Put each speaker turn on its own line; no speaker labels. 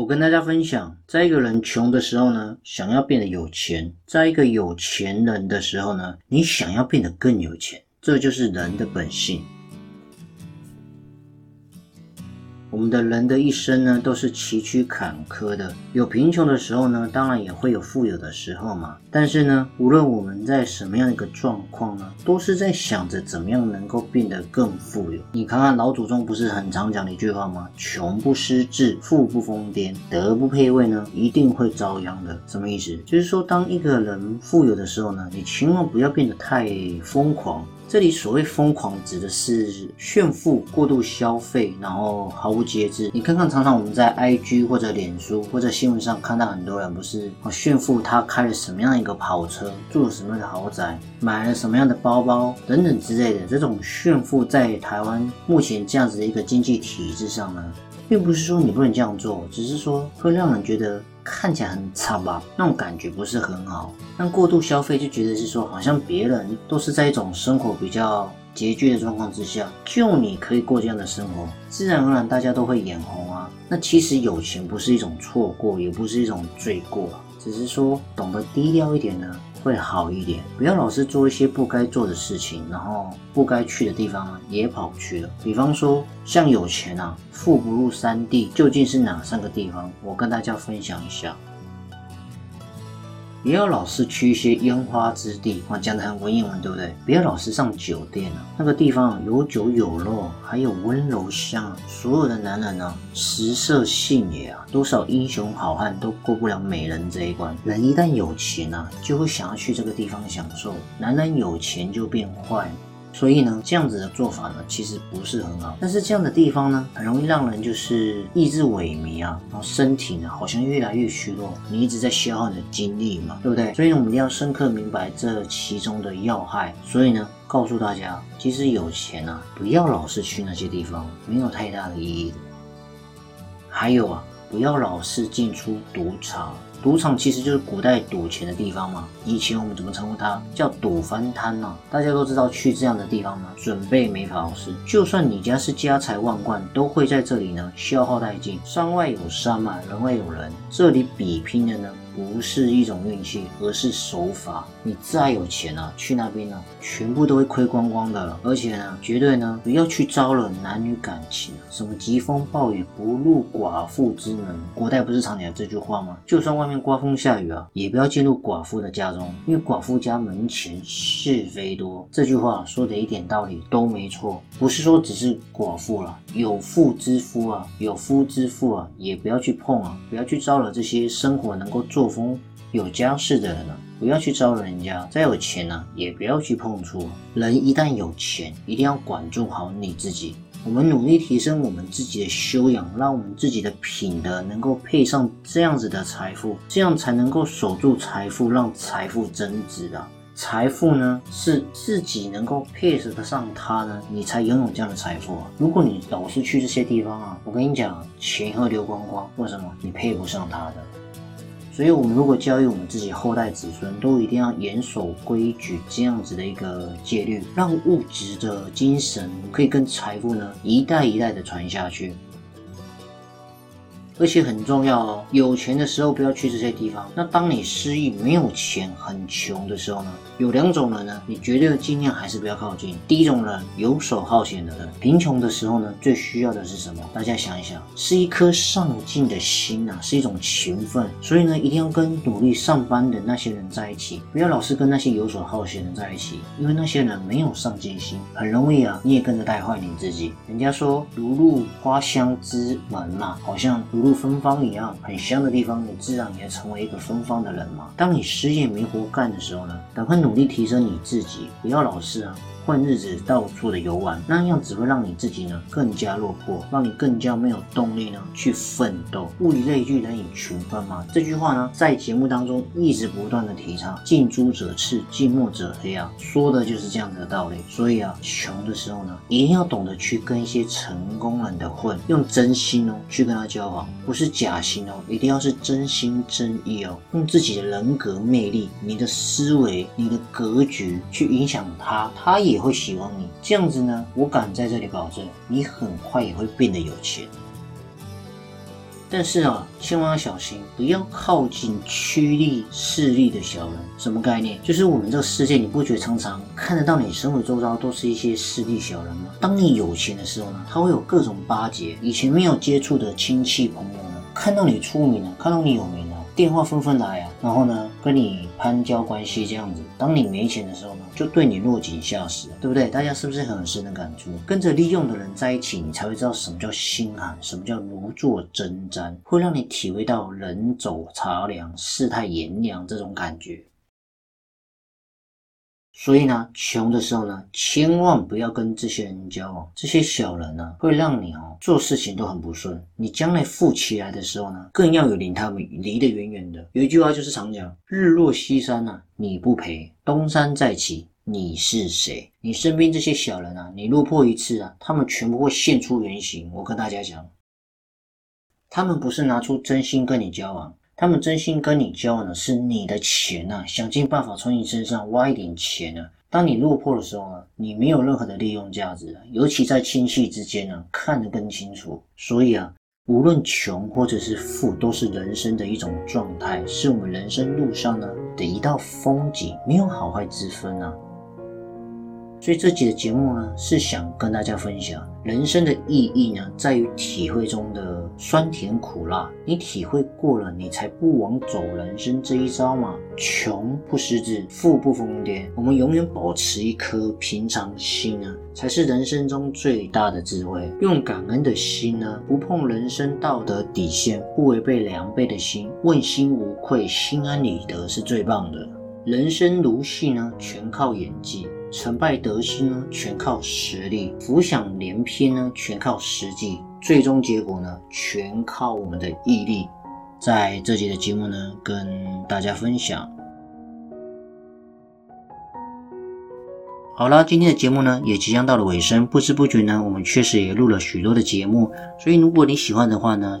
我跟大家分享，在一个人穷的时候呢，想要变得有钱；在一个有钱人的时候呢，你想要变得更有钱。这就是人的本性。我们的人的一生呢，都是崎岖坎坷的。有贫穷的时候呢，当然也会有富有的时候嘛。但是呢，无论我们在什么样一个状况呢，都是在想着怎么样能够变得更富有。你看看老祖宗不是很常讲的一句话吗？穷不失志，富不疯癫，德不配位呢，一定会遭殃的。什么意思？就是说，当一个人富有的时候呢，你千万不要变得太疯狂。这里所谓疯狂，指的是炫富、过度消费，然后毫无节制。你看看，常常我们在 IG 或者脸书或者新闻上看到很多人，不是炫富，他开了什么样一个跑车，住了什么样的豪宅，买了什么样的包包等等之类的。这种炫富在台湾目前这样子的一个经济体制上呢，并不是说你不能这样做，只是说会让人觉得。看起来很差吧，那种感觉不是很好。但过度消费就觉得是说，好像别人都是在一种生活比较拮据的状况之下，就你可以过这样的生活，自然而然大家都会眼红啊。那其实有钱不是一种错过，也不是一种罪过，只是说懂得低调一点呢。会好一点，不要老是做一些不该做的事情，然后不该去的地方也跑去了。比方说，像有钱啊，富不入三地，究竟是哪三个地方？我跟大家分享一下。也要老是去一些烟花之地，哇，讲的很文言文，对不对？不要老是上酒店啊，那个地方有酒有肉，还有温柔乡。所有的男人呢，食色性也啊，多少英雄好汉都过不了美人这一关。人一旦有钱啊，就会想要去这个地方享受。男人有钱就变坏。所以呢，这样子的做法呢，其实不是很好。但是这样的地方呢，很容易让人就是意志萎靡啊，然后身体呢好像越来越虚弱。你一直在消耗你的精力嘛，对不对？所以，我们一定要深刻明白这其中的要害。所以呢，告诉大家，其实有钱啊，不要老是去那些地方，没有太大的意义的。还有啊，不要老是进出赌场。赌场其实就是古代赌钱的地方嘛。以前我们怎么称呼它？叫赌翻摊呐。大家都知道去这样的地方呢，准备没法好事。就算你家是家财万贯，都会在这里呢消耗殆尽。山外有山嘛，人外有人，这里比拼的呢。不是一种运气，而是手法。你再有钱啊，去那边呢，全部都会亏光光的了。而且呢，绝对呢，不要去招惹男女感情，什么疾风暴雨不入寡妇之门。古代不是常讲这句话吗？就算外面刮风下雨啊，也不要进入寡妇的家中，因为寡妇家门前是非多。这句话说的一点道理都没错，不是说只是寡妇了，有妇之夫啊，有夫之妇啊，也不要去碰啊，不要去招惹这些生活能够做。作风有家室的人呢，不要去招惹人家；再有钱呢，也不要去碰触。人一旦有钱，一定要管住好你自己。我们努力提升我们自己的修养，让我们自己的品德能够配上这样子的财富，这样才能够守住财富，让财富增值的。财富呢，是自己能够配得上它呢，你才拥有这样的财富。如果你老是去这些地方啊，我跟你讲，钱会流光光。为什么？你配不上它的。所以，我们如果教育我们自己后代子孙，都一定要严守规矩，这样子的一个戒律，让物质的精神可以跟财富呢一代一代的传下去。而且很重要哦，有钱的时候不要去这些地方。那当你失意、没有钱、很穷的时候呢？有两种人呢，你绝对尽量还是不要靠近。第一种人，游手好闲的人，贫穷的时候呢，最需要的是什么？大家想一想，是一颗上进的心啊，是一种勤奋。所以呢，一定要跟努力上班的那些人在一起，不要老是跟那些游手好闲的在一起，因为那些人没有上进心，很容易啊，你也跟着带坏你自己。人家说，如入花香之门嘛，好像如入芬芳一样很香的地方，你自然也成为一个芬芳的人嘛。当你失业没活干的时候呢，赶快努力提升你自己，不要老是啊。混日子到处的游玩，那样只会让你自己呢更加落魄，让你更加没有动力呢去奋斗。物以类聚，人以群分嘛。这句话呢在节目当中一直不断的提倡，近朱者赤，近墨者黑啊，说的就是这样的道理。所以啊，穷的时候呢，一定要懂得去跟一些成功人的混，用真心哦去跟他交往，不是假心哦，一定要是真心真意哦，用自己的人格魅力、你的思维、你的格局去影响他，他也。会喜欢你这样子呢，我敢在这里保证，你很快也会变得有钱。但是啊，千万要小心，不要靠近趋利势利的小人。什么概念？就是我们这个世界，你不觉得常常看得到你生活周遭都是一些势利小人吗？当你有钱的时候呢，他会有各种巴结，以前没有接触的亲戚朋友呢，看到你出名了，看到你有名。电话纷纷来啊，然后呢，跟你攀交关系这样子。当你没钱的时候呢，就对你落井下石，对不对？大家是不是很深的感触？跟着利用的人在一起，你才会知道什么叫心寒，什么叫如坐针毡，会让你体会到人走茶凉，世态炎凉这种感觉。所以呢，穷的时候呢，千万不要跟这些人交往。这些小人呢，会让你哦做事情都很不顺。你将来富起来的时候呢，更要有离他们离得远远的。有一句话就是常讲：日落西山呐，你不陪；东山再起，你是谁？你身边这些小人啊，你落魄一次啊，他们全部会现出原形。我跟大家讲，他们不是拿出真心跟你交往。他们真心跟你交往的是你的钱呐，想尽办法从你身上挖一点钱啊。当你落魄的时候呢，你没有任何的利用价值尤其在亲戚之间呢，看得更清楚。所以啊，无论穷或者是富，都是人生的一种状态，是我们人生路上呢的一道风景，没有好坏之分啊。所以这集的节目呢，是想跟大家分享人生的意义呢，在于体会中的酸甜苦辣。你体会过了，你才不枉走人生这一遭嘛。穷不失志，富不疯癫。我们永远保持一颗平常心呢，才是人生中最大的智慧。用感恩的心呢，不碰人生道德底线，不违背良辈的心，问心无愧，心安理得是最棒的。人生如戏呢，全靠演技。成败得失呢，全靠实力；浮想联翩呢，全靠实际；最终结果呢，全靠我们的毅力。在这集的节目呢，跟大家分享。好了，今天的节目呢，也即将到了尾声。不知不觉呢，我们确实也录了许多的节目。所以，如果你喜欢的话呢，